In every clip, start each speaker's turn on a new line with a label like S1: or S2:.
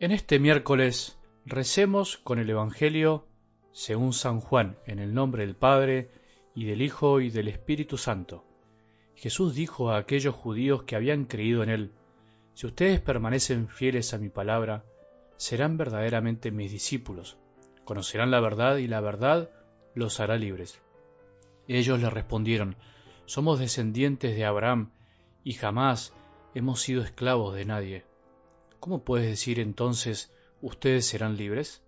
S1: En este miércoles recemos con el Evangelio según San Juan, en el nombre del Padre, y del Hijo, y del Espíritu Santo. Jesús dijo a aquellos judíos que habían creído en Él, Si ustedes permanecen fieles a mi palabra, serán verdaderamente mis discípulos, conocerán la verdad y la verdad los hará libres. Ellos le respondieron, Somos descendientes de Abraham y jamás hemos sido esclavos de nadie. ¿Cómo puedes decir entonces, ustedes serán libres?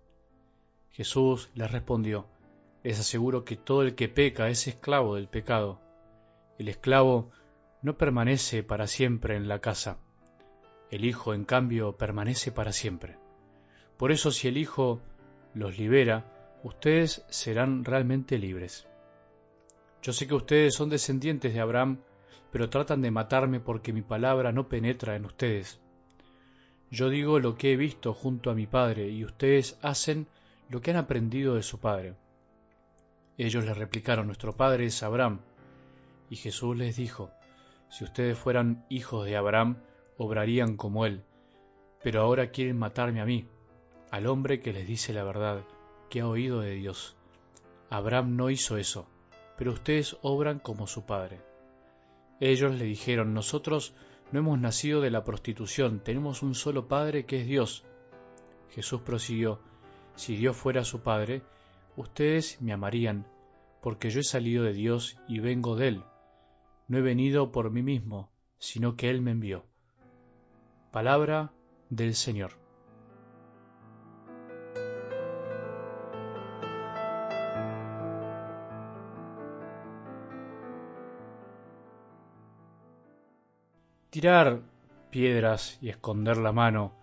S1: Jesús les respondió, les aseguro que todo el que peca es esclavo del pecado. El esclavo no permanece para siempre en la casa. El Hijo, en cambio, permanece para siempre. Por eso si el Hijo los libera, ustedes serán realmente libres. Yo sé que ustedes son descendientes de Abraham, pero tratan de matarme porque mi palabra no penetra en ustedes. Yo digo lo que he visto junto a mi padre, y ustedes hacen lo que han aprendido de su padre. Ellos le replicaron, nuestro padre es Abraham. Y Jesús les dijo, si ustedes fueran hijos de Abraham, obrarían como él. Pero ahora quieren matarme a mí, al hombre que les dice la verdad, que ha oído de Dios. Abraham no hizo eso, pero ustedes obran como su padre. Ellos le dijeron, nosotros no hemos nacido de la prostitución, tenemos un solo Padre que es Dios. Jesús prosiguió, si Dios fuera su Padre, ustedes me amarían, porque yo he salido de Dios y vengo de Él. No he venido por mí mismo, sino que Él me envió. Palabra del Señor. Tirar piedras y esconder la mano,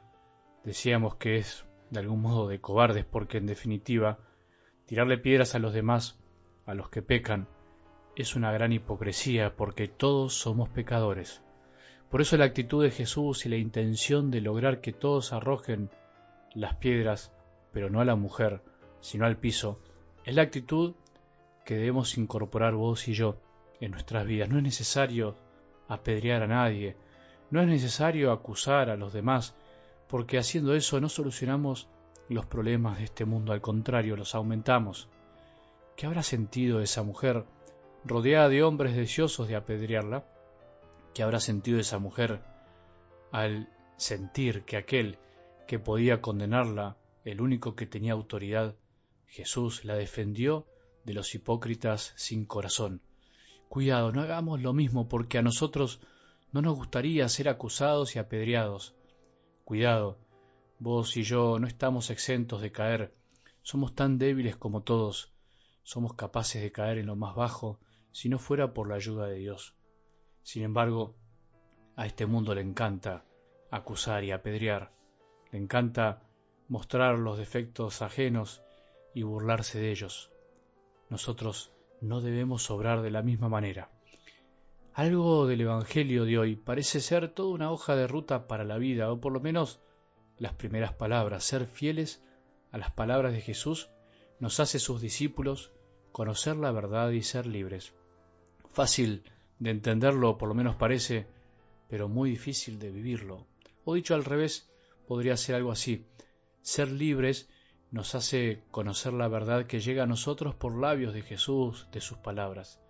S1: decíamos que es de algún modo de cobardes, porque en definitiva, tirarle piedras a los demás, a los que pecan, es una gran hipocresía, porque todos somos pecadores. Por eso la actitud de Jesús y la intención de lograr que todos arrojen las piedras, pero no a la mujer, sino al piso, es la actitud que debemos incorporar vos y yo en nuestras vidas. No es necesario apedrear a nadie, no es necesario acusar a los demás, porque haciendo eso no solucionamos los problemas de este mundo, al contrario, los aumentamos. ¿Qué habrá sentido esa mujer rodeada de hombres deseosos de apedrearla? ¿Qué habrá sentido esa mujer al sentir que aquel que podía condenarla, el único que tenía autoridad, Jesús, la defendió de los hipócritas sin corazón? Cuidado, no hagamos lo mismo porque a nosotros no nos gustaría ser acusados y apedreados. Cuidado, vos y yo no estamos exentos de caer, somos tan débiles como todos, somos capaces de caer en lo más bajo si no fuera por la ayuda de Dios. Sin embargo, a este mundo le encanta acusar y apedrear, le encanta mostrar los defectos ajenos y burlarse de ellos. Nosotros no debemos obrar de la misma manera. Algo del Evangelio de hoy parece ser toda una hoja de ruta para la vida, o por lo menos las primeras palabras, ser fieles a las palabras de Jesús, nos hace sus discípulos conocer la verdad y ser libres. Fácil de entenderlo, por lo menos parece, pero muy difícil de vivirlo. O dicho al revés, podría ser algo así. Ser libres nos hace conocer la verdad que llega a nosotros por labios de Jesús, de sus palabras.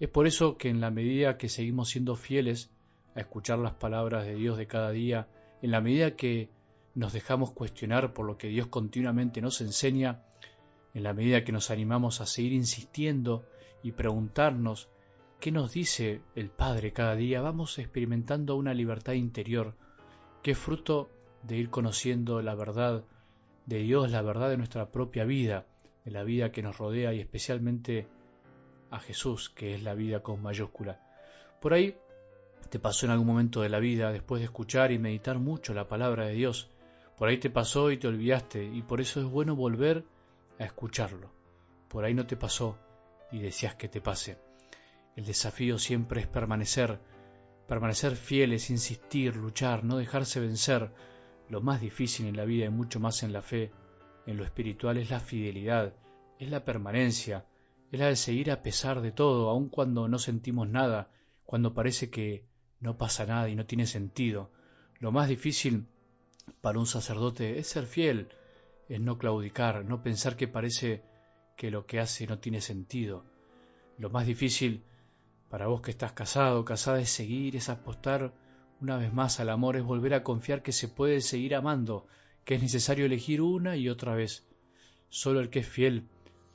S1: Es por eso que en la medida que seguimos siendo fieles a escuchar las palabras de Dios de cada día, en la medida que nos dejamos cuestionar por lo que Dios continuamente nos enseña, en la medida que nos animamos a seguir insistiendo y preguntarnos qué nos dice el Padre cada día, vamos experimentando una libertad interior que es fruto de ir conociendo la verdad de Dios, la verdad de nuestra propia vida, de la vida que nos rodea y especialmente a Jesús, que es la vida con mayúscula. Por ahí te pasó en algún momento de la vida, después de escuchar y meditar mucho la palabra de Dios, por ahí te pasó y te olvidaste, y por eso es bueno volver a escucharlo. Por ahí no te pasó y decías que te pase. El desafío siempre es permanecer, permanecer fieles, insistir, luchar, no dejarse vencer, lo más difícil en la vida y mucho más en la fe, en lo espiritual, es la fidelidad, es la permanencia, es la de seguir a pesar de todo, aun cuando no sentimos nada, cuando parece que no pasa nada y no tiene sentido. Lo más difícil para un sacerdote es ser fiel, es no claudicar, no pensar que parece que lo que hace no tiene sentido. Lo más difícil para vos que estás casado, casada, es seguir, es apostar una vez más al amor, es volver a confiar que se puede seguir amando, que es necesario elegir una y otra vez. Solo el que es fiel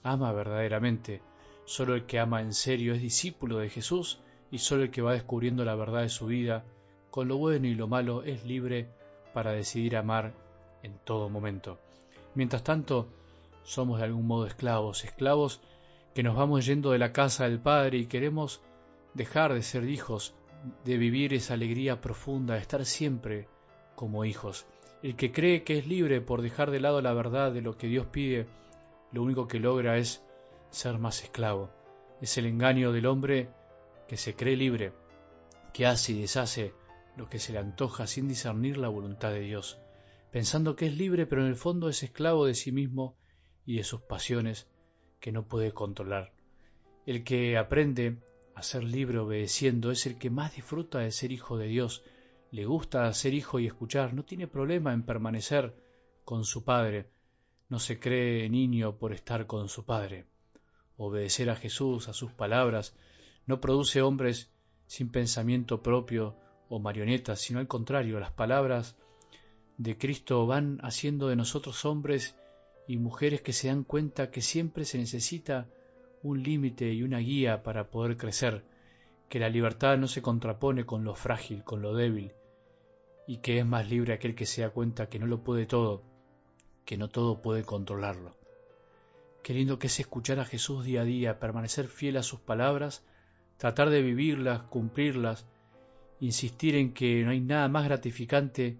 S1: ama verdaderamente, solo el que ama en serio es discípulo de Jesús y solo el que va descubriendo la verdad de su vida, con lo bueno y lo malo, es libre para decidir amar en todo momento. Mientras tanto, somos de algún modo esclavos, esclavos que nos vamos yendo de la casa del Padre y queremos dejar de ser hijos, de vivir esa alegría profunda, de estar siempre como hijos. El que cree que es libre por dejar de lado la verdad de lo que Dios pide, lo único que logra es ser más esclavo. Es el engaño del hombre que se cree libre, que hace y deshace lo que se le antoja sin discernir la voluntad de Dios, pensando que es libre pero en el fondo es esclavo de sí mismo y de sus pasiones que no puede controlar. El que aprende a ser libre obedeciendo es el que más disfruta de ser hijo de Dios, le gusta ser hijo y escuchar, no tiene problema en permanecer con su padre, no se cree niño por estar con su padre. Obedecer a Jesús, a sus palabras, no produce hombres sin pensamiento propio o marionetas, sino al contrario, las palabras de Cristo van haciendo de nosotros hombres y mujeres que se dan cuenta que siempre se necesita un límite y una guía para poder crecer, que la libertad no se contrapone con lo frágil, con lo débil, y que es más libre aquel que se da cuenta que no lo puede todo, que no todo puede controlarlo. Qué lindo que es escuchar a Jesús día a día, permanecer fiel a sus palabras, tratar de vivirlas, cumplirlas, insistir en que no hay nada más gratificante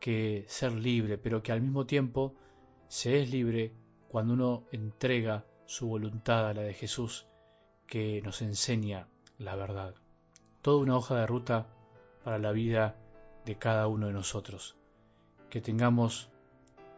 S1: que ser libre, pero que al mismo tiempo se es libre cuando uno entrega su voluntad a la de Jesús, que nos enseña la verdad. Toda una hoja de ruta para la vida de cada uno de nosotros. Que tengamos